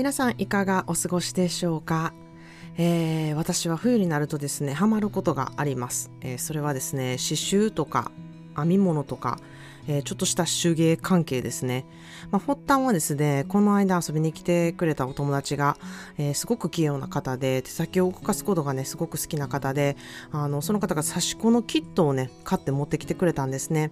皆さんいかがお過ごしでしょうか、えー、私は冬になるとですねハマることがあります、えー、それはですね刺繍とか編み物とか、えー、ちょっとした手芸関係ですね、まあ、発端はですねこの間遊びに来てくれたお友達が、えすごく器用な方で手先を動かすことがねすごく好きな方であのその方が刺し子のキットをね買って持ってきてくれたんですね。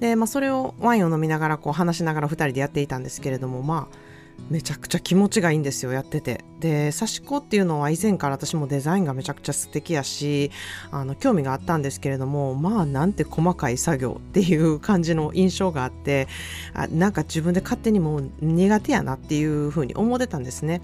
で、まあ、それをワインを飲みながらこう話しながら2人でやっていたんですけれどもまあめちゃくちゃ気持ちがいいんですよやっててで刺し子っていうのは以前から私もデザインがめちゃくちゃ素敵やしあの興味があったんですけれどもまあなんて細かい作業っていう感じの印象があってあなんか自分で勝手にもう苦手やなっていうふうに思ってたんですね。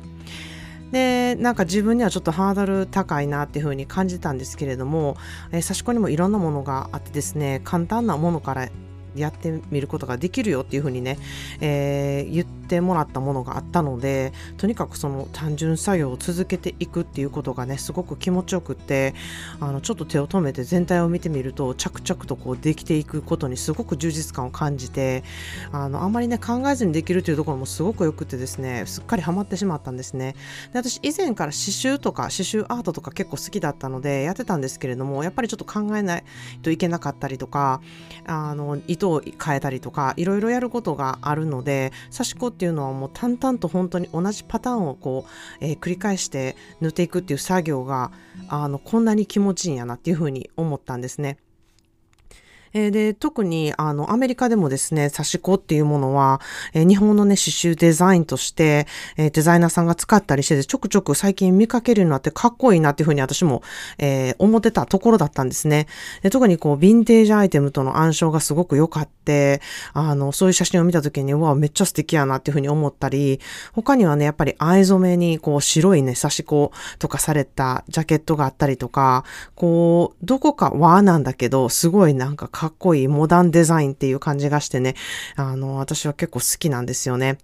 でなんか自分にはちょっとハードル高いなっていうふうに感じたんですけれども、えー、刺し子にもいろんなものがあってですね簡単なものからやってみることができるよっていうふうにね、えー、言っててもらったものがあったのでとにかくその単純作業を続けていくっていうことがねすごく気持ちよくってあのちょっと手を止めて全体を見てみると着々とこうできていくことにすごく充実感を感じてあのあんまりね考えずにできるというところもすごくよくてですねすっかりハマってしまったんですね。で私以前から刺繍とか刺繍アートとか結構好きだったのでやってたんですけれどもやっぱりちょっと考えないといけなかったりとかあの糸を変えたりとかいろいろやることがあるので刺し子ってていうのはもう淡々と本当に同じパターンをこう、えー、繰り返して塗っていくっていう作業があのこんなに気持ちいいんやなっていうふうに思ったんですね。えー、で、特に、あの、アメリカでもですね、刺し子っていうものは、えー、日本のね、刺繍デザインとして、えー、デザイナーさんが使ったりしてて、ちょくちょく最近見かけるようになってかっこいいなっていうふうに私も、えー、思ってたところだったんですね。で特にこう、ヴィンテージアイテムとの相性がすごく良かって、あの、そういう写真を見た時に、うわ、めっちゃ素敵やなっていうふうに思ったり、他にはね、やっぱり藍染めに、こう、白いね、刺し子とかされたジャケットがあったりとか、こう、どこか和なんだけど、すごいなんかかっこいいモダンデザインっていう感じがしてね、あの、私は結構好きなんですよね。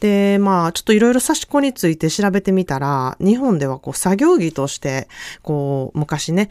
で、まあ、ちょっといろいろ刺し子について調べてみたら、日本ではこう作業着として、こう、昔ね、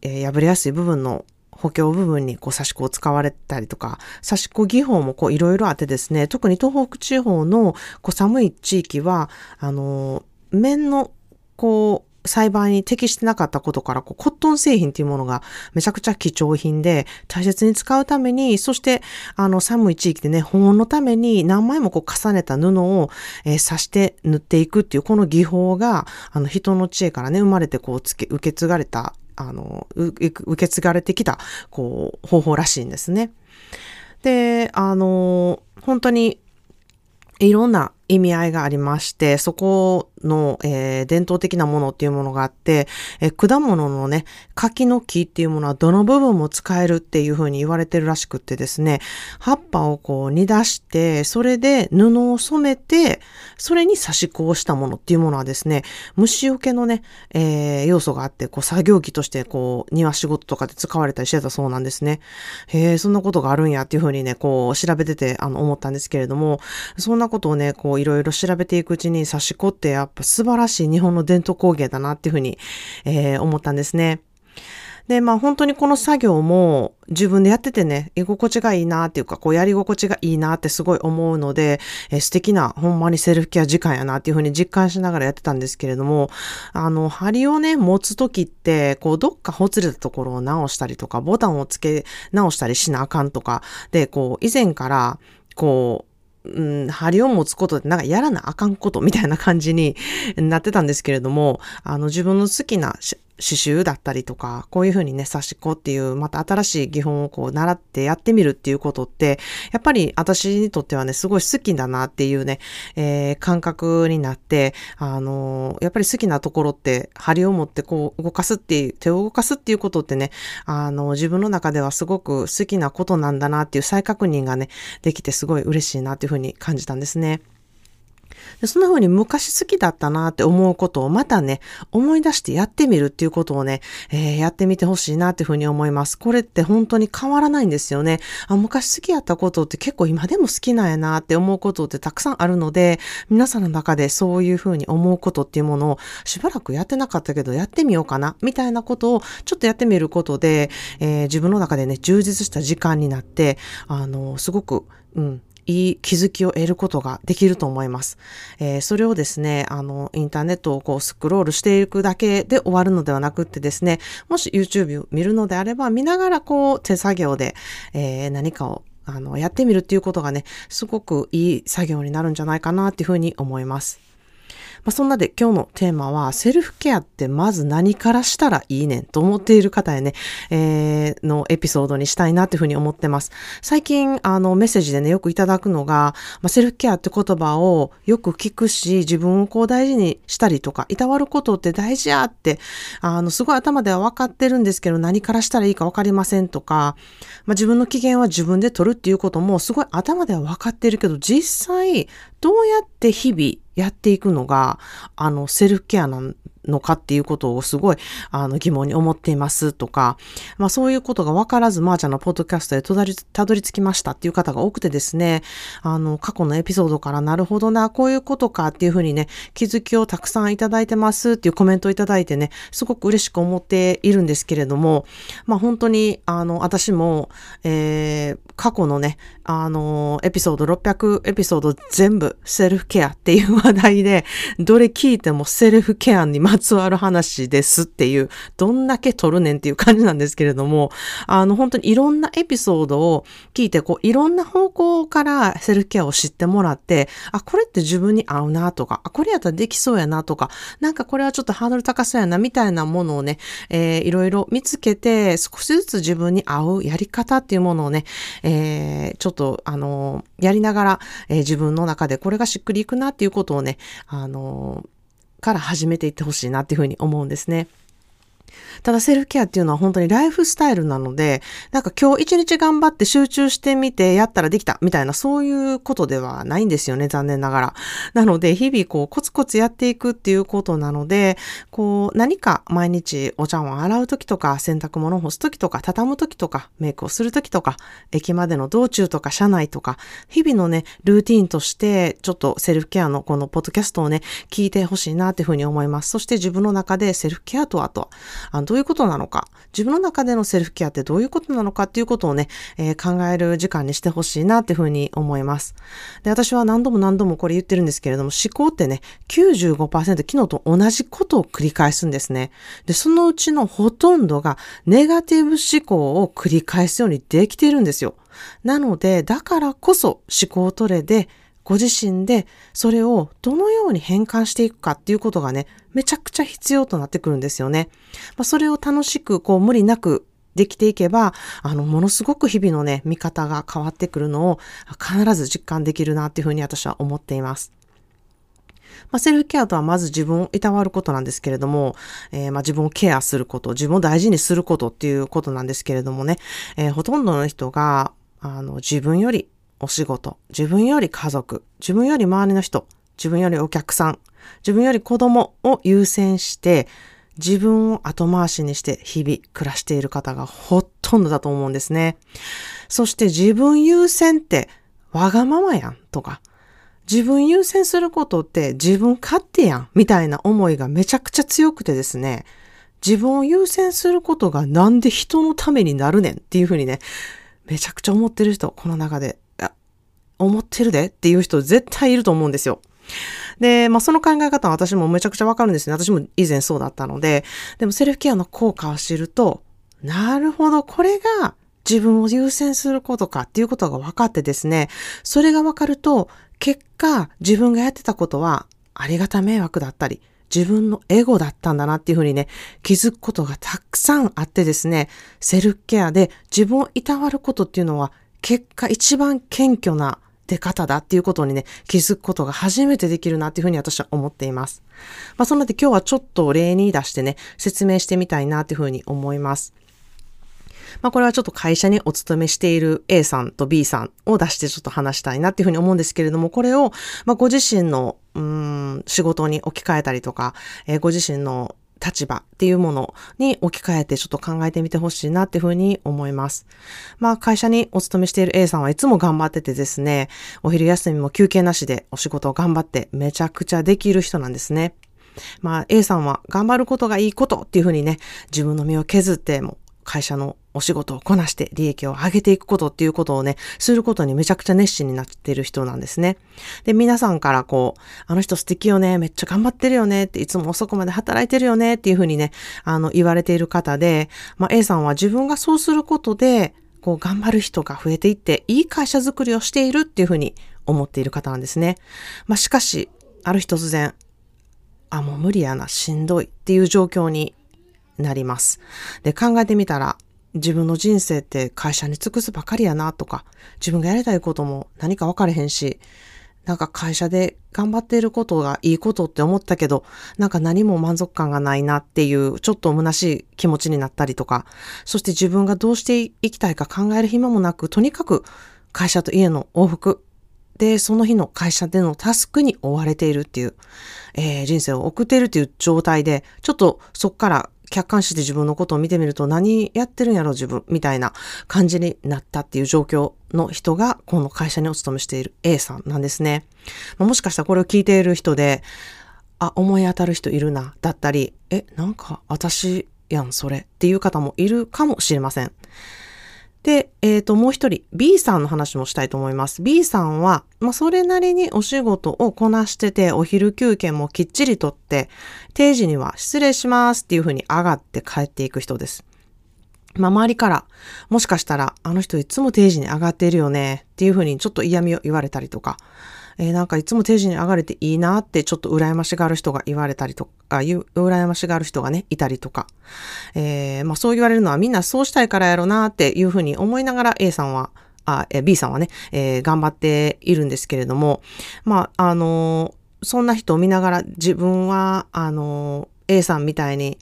え、破れやすい部分の補強部分にこう刺し子を使われたりとか、刺し子技法もこういろいろあってですね、特に東北地方のこう寒い地域は、あの、面のこう、栽培に適してなかったことから、こう、コットン製品っていうものがめちゃくちゃ貴重品で、大切に使うために、そして、あの、寒い地域でね、保温のために何枚もこう重ねた布を、えー、刺して塗っていくっていう、この技法が、あの、人の知恵からね、生まれてこう、つけ、受け継がれた、あの、受け継がれてきた、こう、方法らしいんですね。で、あの、本当に、いろんな意味合いがありまして、そこの、えー、伝統的なものっていうものがあって、えー、果物のね、柿の木っていうものはどの部分も使えるっていうふうに言われてるらしくってですね、葉っぱをこう煮出して、それで布を染めて、それに刺し子をしたものっていうものはですね、虫除けのね、えー、要素があって、こう作業着としてこう庭仕事とかで使われたりしてたそうなんですね。へえ、そんなことがあるんやっていうふうにね、こう調べててあの思ったんですけれども、そんなことをね、こういろいろ調べていくうちに刺し子ってやっぱ素晴らしい日本の伝統工芸だなっていうふうに、えー、思ったんですね。で、まあ本当にこの作業も自分でやっててね、居心地がいいなっていうか、こうやり心地がいいなってすごい思うので、え、素敵なほんまにセルフケア時間やなっていうふうに実感しながらやってたんですけれども、あの、針をね、持つときって、こうどっかほつれたところを直したりとか、ボタンをつけ直したりしなあかんとか、で、こう以前から、こう、うん、針を持つことでなんかやらなあかんことみたいな感じになってたんですけれども、あの自分の好きな刺繍だったりとか、こういうふうにね、刺し子っていう、また新しい技法をこう習ってやってみるっていうことって、やっぱり私にとってはね、すごい好きだなっていうね、えー、感覚になって、あのー、やっぱり好きなところって、針を持ってこう動かすっていう、手を動かすっていうことってね、あのー、自分の中ではすごく好きなことなんだなっていう再確認がね、できてすごい嬉しいなっていうふうに感じたんですね。でそんな風に昔好きだったなって思うことをまたね、思い出してやってみるっていうことをね、えー、やってみてほしいなっていう風に思います。これって本当に変わらないんですよね。あ、昔好きやったことって結構今でも好きなんやなって思うことってたくさんあるので、皆さんの中でそういう風に思うことっていうものをしばらくやってなかったけどやってみようかな、みたいなことをちょっとやってみることで、えー、自分の中でね、充実した時間になって、あの、すごく、うん、いい気づきを得ることができると思います。えー、それをですね、あの、インターネットをこうスクロールしていくだけで終わるのではなくってですね、もし YouTube を見るのであれば、見ながらこう手作業で、えー、何かをあの、やってみるっていうことがね、すごくいい作業になるんじゃないかなっていうふうに思います。まあ、そんなで今日のテーマは、セルフケアってまず何からしたらいいねんと思っている方へね、えー、のエピソードにしたいなっていうふうに思ってます。最近、あの、メッセージでね、よくいただくのが、まあ、セルフケアって言葉をよく聞くし、自分をこう大事にしたりとか、いたわることって大事やって、あの、すごい頭では分かってるんですけど、何からしたらいいか分かりませんとか、まあ、自分の機嫌は自分で取るっていうことも、すごい頭では分かってるけど、実際、どうやって日々やっていくのが、あの、セルフケアなんのかっていうことをすごい、あの、疑問に思っていますとか、まあそういうことがわからず、まーちゃんのポッドキャストでたどり、たどり着きましたっていう方が多くてですね、あの、過去のエピソードからなるほどな、こういうことかっていうふうにね、気づきをたくさんいただいてますっていうコメントをいただいてね、すごく嬉しく思っているんですけれども、まあ本当に、あの、私も、えー、過去のね、あの、エピソード600エピソード全部セルフケアっていう話題で、どれ聞いてもセルフケアにまつわる話ですっていう、どんだけ撮るねんっていう感じなんですけれども、あの、本当にいろんなエピソードを聞いて、こう、いろんな方向からセルフケアを知ってもらって、あ、これって自分に合うなとか、あ、これやったらできそうやなとか、なんかこれはちょっとハードル高そうやなみたいなものをね、えー、いろいろ見つけて、少しずつ自分に合うやり方っていうものをね、えー、ちょっと、あの、やりながら、えー、自分の中でこれがしっくりいくなっていうことをね、あの、から始めていってほしいなっていうふうに思うんですね。ただセルフケアっていうのは本当にライフスタイルなので、なんか今日一日頑張って集中してみてやったらできたみたいなそういうことではないんですよね、残念ながら。なので日々こうコツコツやっていくっていうことなので、こう何か毎日お茶碗洗う時とか洗濯物干す時とか畳む時とかメイクをする時とか駅までの道中とか車内とか日々のね、ルーティンとしてちょっとセルフケアのこのポッドキャストをね、聞いてほしいなっていうふうに思います。そして自分の中でセルフケアとはとあどういうことなのか、自分の中でのセルフケアってどういうことなのかっていうことをね、えー、考える時間にしてほしいなっていうふうに思います。で、私は何度も何度もこれ言ってるんですけれども、思考ってね、95%昨日と同じことを繰り返すんですね。で、そのうちのほとんどがネガティブ思考を繰り返すようにできているんですよ。なので、だからこそ思考トレでご自身でそれをどのように変換していくかっていうことがね、めちゃくちゃ必要となってくるんですよね。まあ、それを楽しくこう無理なくできていけば、あの、ものすごく日々のね、見方が変わってくるのを必ず実感できるなっていうふうに私は思っています。まあ、セルフケアとはまず自分をいたわることなんですけれども、えー、まあ、自分をケアすること、自分を大事にすることっていうことなんですけれどもね、えー、ほとんどの人が、あの、自分よりお仕事、自分より家族、自分より周りの人、自分よりお客さん、自分より子供を優先して、自分を後回しにして日々暮らしている方がほとんどだと思うんですね。そして自分優先ってわがままやんとか、自分優先することって自分勝手やんみたいな思いがめちゃくちゃ強くてですね、自分を優先することがなんで人のためになるねんっていうふうにね、めちゃくちゃ思ってる人、この中で思ってるでっていう人絶対いると思うんですよ。で、まあその考え方は私もめちゃくちゃわかるんですね。私も以前そうだったので、でもセルフケアの効果を知ると、なるほど、これが自分を優先することかっていうことが分かってですね、それが分かると、結果自分がやってたことはありがた迷惑だったり、自分のエゴだったんだなっていうふうにね、気づくことがたくさんあってですね、セルフケアで自分をいたわることっていうのは結果一番謙虚な出方だっていうことにね、気づくことが初めてできるなっていうふうに私は思っています。まあ、そのので今日はちょっと例に出してね、説明してみたいなっていうふうに思います。まあ、これはちょっと会社にお勤めしている A さんと B さんを出してちょっと話したいなっていうふうに思うんですけれども、これを、まあ、ご自身の、うん、仕事に置き換えたりとか、えー、ご自身の立場っていうものに置き換えてちょっと考えてみてほしいなっていうふうに思います。まあ会社にお勤めしている A さんはいつも頑張っててですね、お昼休みも休憩なしでお仕事を頑張ってめちゃくちゃできる人なんですね。まあ A さんは頑張ることがいいことっていうふうにね、自分の身を削っても会社のお仕事をこなして利益を上げていくことっていうことをね、することにめちゃくちゃ熱心になってる人なんですね。で、皆さんからこう、あの人素敵よね、めっちゃ頑張ってるよねって、いつも遅くまで働いてるよねっていうふうにね、あの、言われている方で、まあ、A さんは自分がそうすることで、こう、頑張る人が増えていって、いい会社づくりをしているっていうふうに思っている方なんですね。まあ、しかし、ある日突然、あ、もう無理やな、しんどいっていう状況になります。で、考えてみたら、自分の人生って会社に尽くすばかりやなとか、自分がやりたいことも何か分かれへんし、なんか会社で頑張っていることがいいことって思ったけど、なんか何も満足感がないなっていう、ちょっと虚しい気持ちになったりとか、そして自分がどうしていきたいか考える暇もなく、とにかく会社と家の往復で、その日の会社でのタスクに追われているっていう、えー、人生を送っているっていう状態で、ちょっとそっから客観視で自分のことを見てみると何やってるんやろ自分みたいな感じになったっていう状況の人がこの会社にお勤めしている A さんなんですね。もしかしたらこれを聞いている人で、あ、思い当たる人いるな、だったり、え、なんか私やんそれっていう方もいるかもしれません。で、えっ、ー、と、もう一人、B さんの話もしたいと思います。B さんは、まあ、それなりにお仕事をこなしてて、お昼休憩もきっちりとって、定時には失礼しますっていうふうに上がって帰っていく人です。まあ、周りから、もしかしたら、あの人いつも定時に上がっているよねっていうふうにちょっと嫌味を言われたりとか、えー、なんかいつも定時に上がれていいなってちょっと羨ましがる人が言われたりとか、羨ましがる人がね、いたりとか、えー、まあそう言われるのはみんなそうしたいからやろなっていうふうに思いながら A さんは、あ、B さんはね、えー、頑張っているんですけれども、まあ、あのそんな人を見ながら自分は、あの A さんみたいに、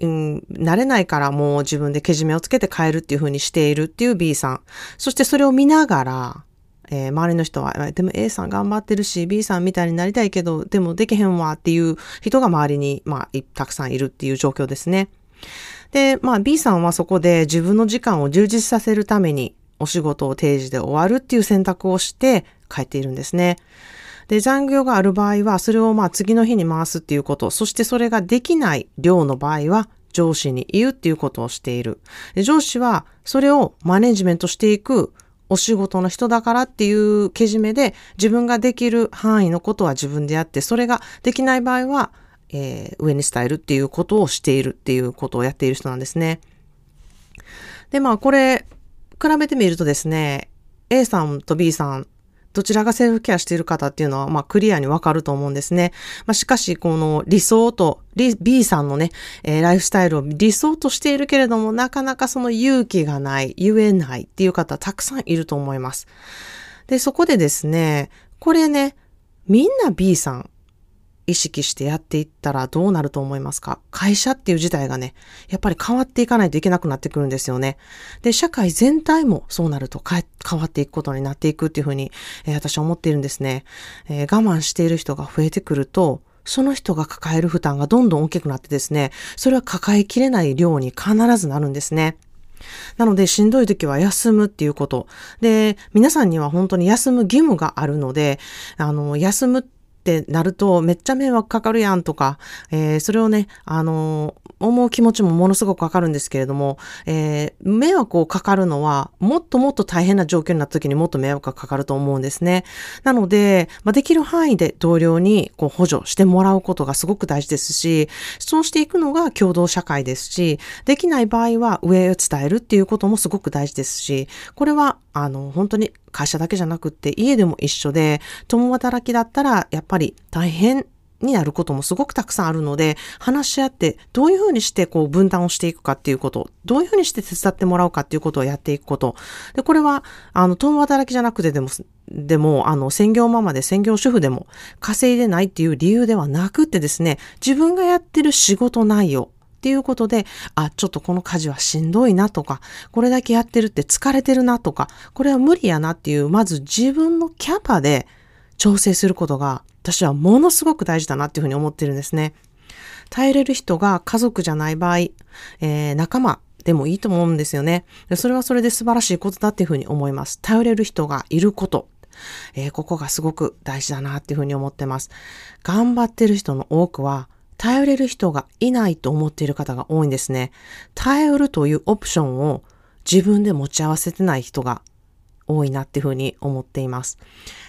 うん、慣れないからもう自分でけじめをつけて変えるっていう風にしているっていう B さん。そしてそれを見ながら、えー、周りの人は、でも A さん頑張ってるし、B さんみたいになりたいけど、でもできへんわっていう人が周りに、まあ、たくさんいるっていう状況ですね。で、まあ B さんはそこで自分の時間を充実させるためにお仕事を定時で終わるっていう選択をして帰っているんですね。で、残業がある場合は、それをまあ次の日に回すっていうこと、そしてそれができない量の場合は、上司に言うっていうことをしている。で上司はそれをマネジメントしていくお仕事の人だからっていうけじめで自分ができる範囲のことは自分でやって、それができない場合は、えー、上に伝えるっていうことをしているっていうことをやっている人なんですね。で、まあこれ、比べてみるとですね、A さんと B さんどちらがセルフケアしている方っていうのは、まあ、クリアにわかると思うんですね。まあ、しかし、この理想と、B さんのね、えー、ライフスタイルを理想としているけれども、なかなかその勇気がない、言えないっていう方たくさんいると思います。で、そこでですね、これね、みんな B さん意識してやっていったらどうなると思いますか？会社っていう事態がね、やっぱり変わっていかないといけなくなってくるんですよね。で、社会全体もそうなると変わっていくことになっていくっていうふうに、えー、私は思っているんですね、えー、我慢している人が増えてくると、その人が抱える負担がどんどん大きくなってですね、それは抱えきれない量に必ずなるんですね。なので、しんどい時は休むっていうこと。で、皆さんには本当に休む義務があるので、あの、休むってってなるとめっちゃ迷惑かかるやんとか、えー、それをね、あのー、思う気持ちもものすごくわかるんですけれども、えー、迷惑をかかるのは、もっともっと大変な状況になった時にもっと迷惑がかかると思うんですね。なので、まあ、できる範囲で同僚にこう補助してもらうことがすごく大事ですし、そうしていくのが共同社会ですし、できない場合は上を伝えるっていうこともすごく大事ですし、これは、あの、本当に会社だけじゃなくって家でも一緒で、共働きだったらやっぱり大変になることもすごくたくさんあるので、話し合ってどういうふうにしてこう分担をしていくかっていうこと、どういうふうにして手伝ってもらうかっていうことをやっていくこと。で、これは、あの、共働きじゃなくてでも、でも、あの、専業ママで専業主婦でも稼いでないっていう理由ではなくってですね、自分がやってる仕事内容、っていうことで、あ、ちょっとこの家事はしんどいなとか、これだけやってるって疲れてるなとか、これは無理やなっていう、まず自分のキャパで調整することが私はものすごく大事だなっていうふうに思ってるんですね。耐えれる人が家族じゃない場合、えー、仲間でもいいと思うんですよね。それはそれで素晴らしいことだっていうふうに思います。頼れる人がいること。えー、ここがすごく大事だなっていうふうに思ってます。頑張ってる人の多くは、頼れる人がいないと思っている方が多いんですね。頼るというオプションを自分で持ち合わせてない人が多いなっていうふうに思っています。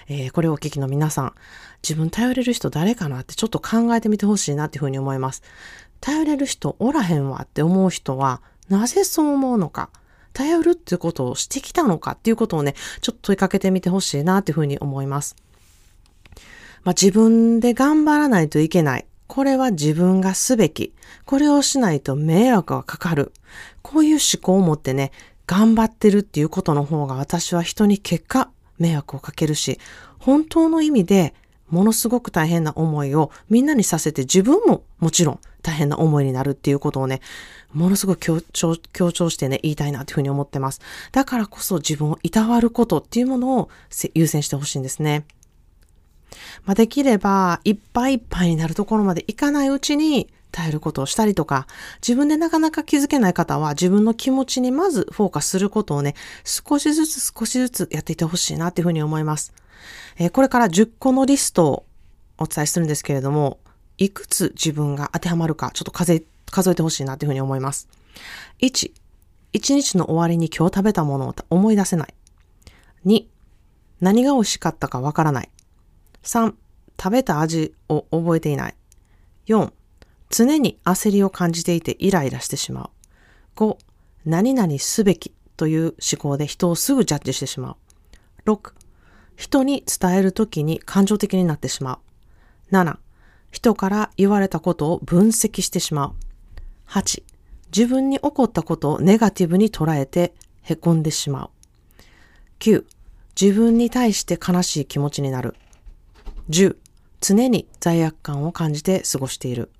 えー、これをお聞きの皆さん、自分頼れる人誰かなってちょっと考えてみてほしいなっていうふうに思います。頼れる人おらへんわって思う人は、なぜそう思うのか。頼るっていうことをしてきたのかっていうことをね、ちょっと問いかけてみてほしいなっていうふうに思います。まあ、自分で頑張らないといけない。これは自分がすべき。これをしないと迷惑がかかる。こういう思考を持ってね、頑張ってるっていうことの方が私は人に結果迷惑をかけるし、本当の意味でものすごく大変な思いをみんなにさせて自分ももちろん大変な思いになるっていうことをね、ものすごく強調強調してね、言いたいなというふうに思ってます。だからこそ自分をいたわることっていうものを優先してほしいんですね。まあ、できれば、いっぱいいっぱいになるところまでいかないうちに、耐えることをしたりとか、自分でなかなか気づけない方は自分の気持ちにまずフォーカスすることをね、少しずつ少しずつやっていってほしいなっていうふうに思います。えー、これから10個のリストをお伝えするんですけれども、いくつ自分が当てはまるか、ちょっと数え数えてほしいなっていうふうに思います。1、1日の終わりに今日食べたものを思い出せない。2、何が美味しかったかわからない。3、食べた味を覚えていない。4、常に焦りを感じていてイライラしてしまう。5、何々すべきという思考で人をすぐジャッジしてしまう。6、人に伝えるときに感情的になってしまう。7、人から言われたことを分析してしまう。8、自分に起こったことをネガティブに捉えて凹んでしまう。9、自分に対して悲しい気持ちになる。10、常に罪悪感を感じて過ごしている。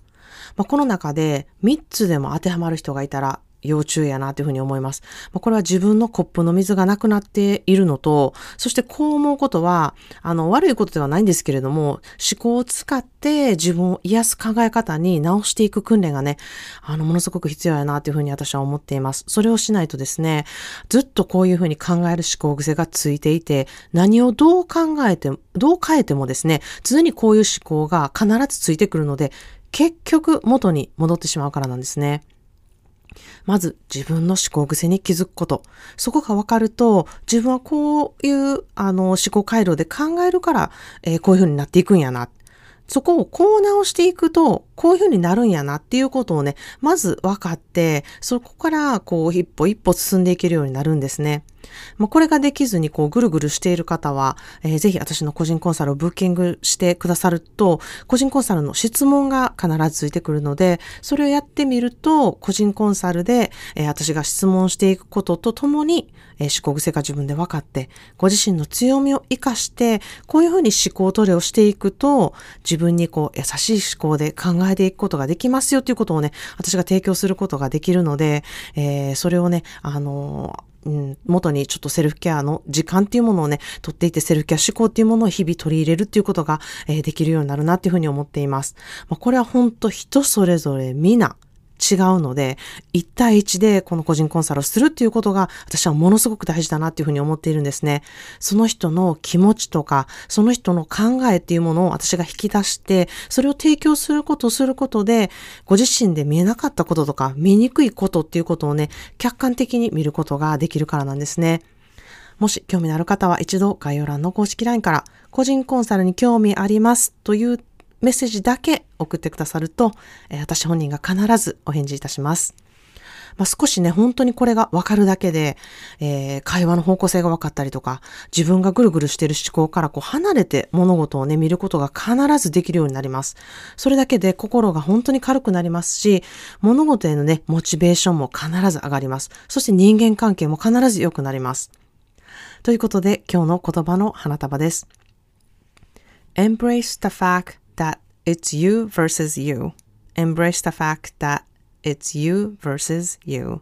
まあ、この中で3つでも当てはまる人がいたら要注意やなというふうに思います。これは自分のコップの水がなくなっているのと、そしてこう思うことは、あの、悪いことではないんですけれども、思考を使って自分を癒す考え方に直していく訓練がね、あの、ものすごく必要やなというふうに私は思っています。それをしないとですね、ずっとこういうふうに考える思考癖がついていて、何をどう考えて、どう変えてもですね、常にこういう思考が必ずついてくるので、結局元に戻ってしまうからなんですね。まず自分の思考癖に気づくこと。そこが分かると、自分はこういうあの思考回路で考えるから、えー、こういう風になっていくんやな。そこをこう直していくと、こういう風になるんやなっていうことをね、まず分かって、そこからこう一歩一歩進んでいけるようになるんですね。まあ、これができずにこうぐるぐるしている方は、えー、ぜひ私の個人コンサルをブッキングしてくださると、個人コンサルの質問が必ずついてくるので、それをやってみると、個人コンサルで、えー、私が質問していくこととともに、えー、思考癖が自分で分かって、ご自身の強みを活かして、こういうふうに思考トレをしていくと、自分にこう優しい思考で考えていくことができますよということをね、私が提供することができるので、えー、それをね、あのうん、元にちょっとセルフケアの時間っていうものをね、取っていてセルフケア思考っていうものを日々取り入れるっていうことが、えー、できるようになるなっていうふうに思っています。まあ、これは本当人それぞれ皆、違うので、1対1でこの個人コンサルをするっていうことが私はものすごく大事だなっていうふうに思っているんですね。その人の気持ちとか、その人の考えっていうものを私が引き出して、それを提供することすることで、ご自身で見えなかったこととか、見にくいことっていうことをね、客観的に見ることができるからなんですね。もし興味のある方は一度概要欄の公式 LINE から個人コンサルに興味ありますというメッセージだけ送ってくださると、私本人が必ずお返事いたします。まあ、少しね、本当にこれがわかるだけで、えー、会話の方向性が分かったりとか、自分がぐるぐるしている思考からこう離れて物事をね、見ることが必ずできるようになります。それだけで心が本当に軽くなりますし、物事へのね、モチベーションも必ず上がります。そして人間関係も必ず良くなります。ということで、今日の言葉の花束です。Embrace the fact that it's you versus you. Embrace the fact that It's you versus you.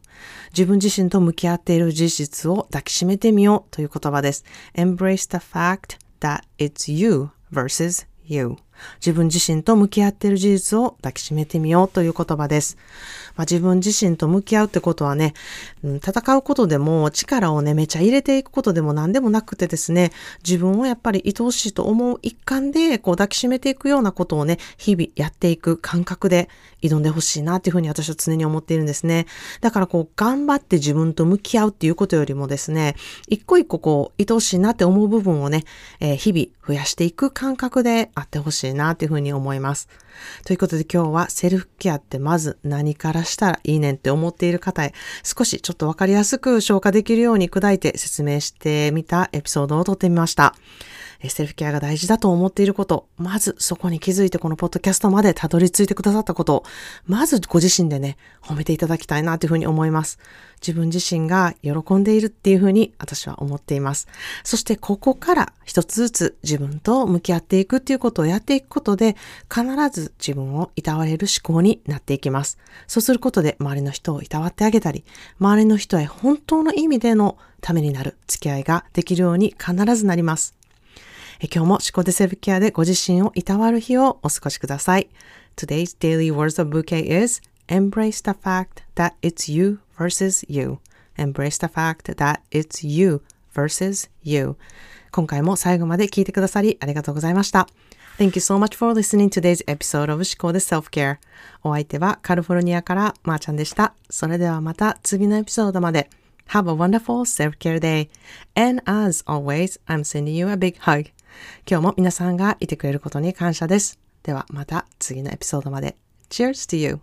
自分自身と向き合っている事実を抱きしめてみようという言葉です。Embrace the fact that it's you versus you. 自分自身と向き合っている事実を抱きしめてみようという言葉です。まあ、自分自身と向き合うってことはね、うん、戦うことでも力をね、めちゃ入れていくことでも何でもなくてですね、自分をやっぱり愛おしいと思う一環で、こう抱きしめていくようなことをね、日々やっていく感覚で挑んでほしいなっていうふうに私は常に思っているんですね。だからこう、頑張って自分と向き合うっていうことよりもですね、一個一個こう、愛おしいなって思う部分をね、えー、日々増やしていく感覚であってほしいなというふうに思います。ということで今日はセルフケアってまず何からしたらいいねんって思っている方へ少しちょっとわかりやすく消化できるように砕いて説明してみたエピソードを撮ってみました。セルフケアが大事だと思っていること、まずそこに気づいてこのポッドキャストまでたどり着いてくださったこと、まずご自身でね、褒めていただきたいなというふうに思います。自分自身が喜んでいるっていうふうに私は思っています。そしてここから一つずつ自分と向き合っていくっていうことをやっていくことで、必ず自分をいたわれる思考になっていきます。そうすることで周りの人をいたわってあげたり、周りの人へ本当の意味でのためになる付き合いができるように必ずなります。今日も思考でセルフケアでご自身をいたわる日をお過ごしください。Today's daily words of bouquet is embrace the fact that it's you versus you. Embrace the fact that it's you versus you. 今回も最後まで聞いてくださりありがとうございました。Thank you so much for listening today's episode of 思考で Self-Care. お相手はカルフォルニアからまーちゃんでした。それではまた次のエピソードまで。Have a wonderful self-care day. And as always, I'm sending you a big hug. 今日も皆さんがいてくれることに感謝です。ではまた次のエピソードまで。Cheers to you!